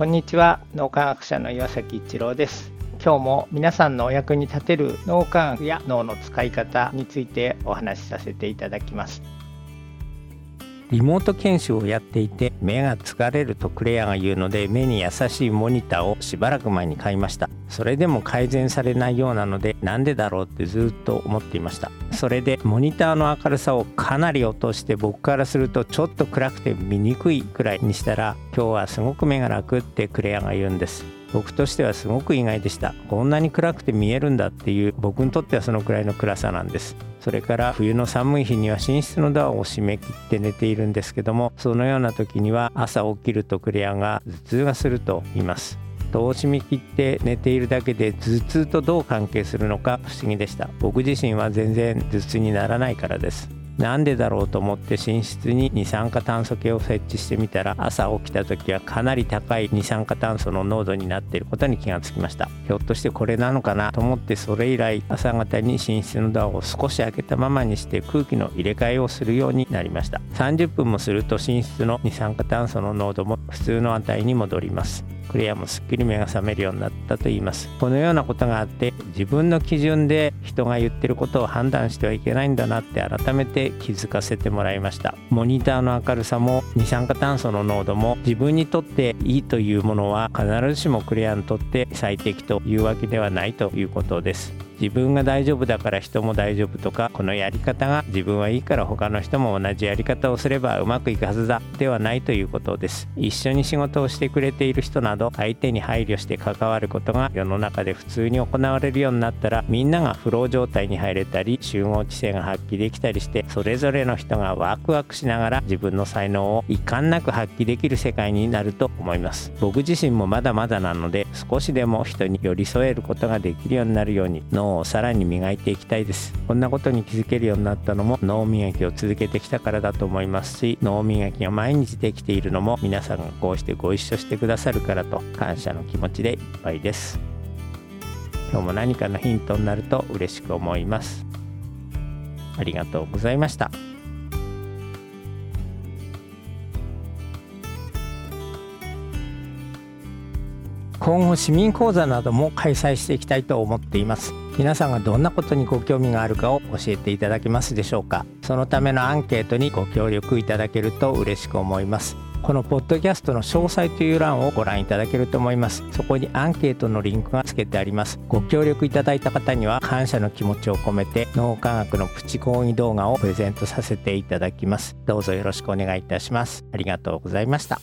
こんにちは。脳科学者の岩崎一郎です。今日も皆さんのお役に立てる脳科学や脳の使い方についてお話しさせていただきます。リモート研修をやっていて目が疲れるとクレアが言うので目に優しいモニターをしばらく前に買いました。それでも改善されないようなのでなんでだろうってずっと思っていました。それでモニターの明るさをかなり落として僕からするとちょっと暗くて見にくいくらいにしたら今日はすごく目が楽ってクレアが言うんです。僕としてはすごく意外でした。こんなに暗くて見えるんだっていう僕にとってはそのくらいの暗さなんです。それから冬の寒い日には寝室のドアを閉め切って寝ているんですけどもそのような時には朝起きるとクレアが頭痛がすると言います。戸を閉め切って寝ているだけで頭痛とどう関係するのか不思議でした。僕自身は全然頭痛にならないからです。なんでだろうと思って寝室に二酸化炭素計を設置してみたら朝起きた時はかなり高い二酸化炭素の濃度になっていることに気がつきました。ひょっとしてこれなのかなと思ってそれ以来朝方に寝室のドアを少し開けたままにして空気の入れ替えをするようになりました。30分もすると寝室の二酸化炭素の濃度も普通の値に戻ります。クレアもすっきり目が覚めるようになったと言います。このようなことがあって自分の基準で人が言ってることを判断してはいけないんだなって改めて気づかせてもらいました。モニターの明るさも二酸化炭素の濃度も自分にとっていいというものは必ずしもクレアにとって最適というわけではないということです。自分が大丈夫だから人も大丈夫とかこのやり方が自分はいいから他の人も同じやり方をすればうまくいくはずだではないということです。一緒に仕事をしてくれている人など相手に配慮して関わることが世の中で普通に行われるようになったらみんながフロー状態に入れたり集合知性が発揮できたりしてそれぞれの人がワクワクしながら自分の才能を遺憾なく発揮できる世界になると思います。僕自身もまだまだなので少しでも人に寄り添えることができるようになるように脳をさらに磨いていきたいです。こんなことに気づけるようになったのも脳磨きを続けてきたからだと思いますし脳磨きが毎日できているのも皆さんがこうしてご一緒してくださるからと感謝の気持ちでいっぱいです。今日も何かのヒントになると嬉しく思います。ありがとうございました。今後市民講座なども開催していきたいと思っています。皆さんがどんなことにご興味があるかを教えていただけますでしょうか。そのためのアンケートにご協力いただけると嬉しく思います。このポッドキャストの詳細という欄をご覧いただけると思います。そこにアンケートのリンクが付けてあります。ご協力いただいた方には感謝の気持ちを込めて脳科学のプチ講義動画をプレゼントさせていただきます。どうぞよろしくお願いいたします。ありがとうございました。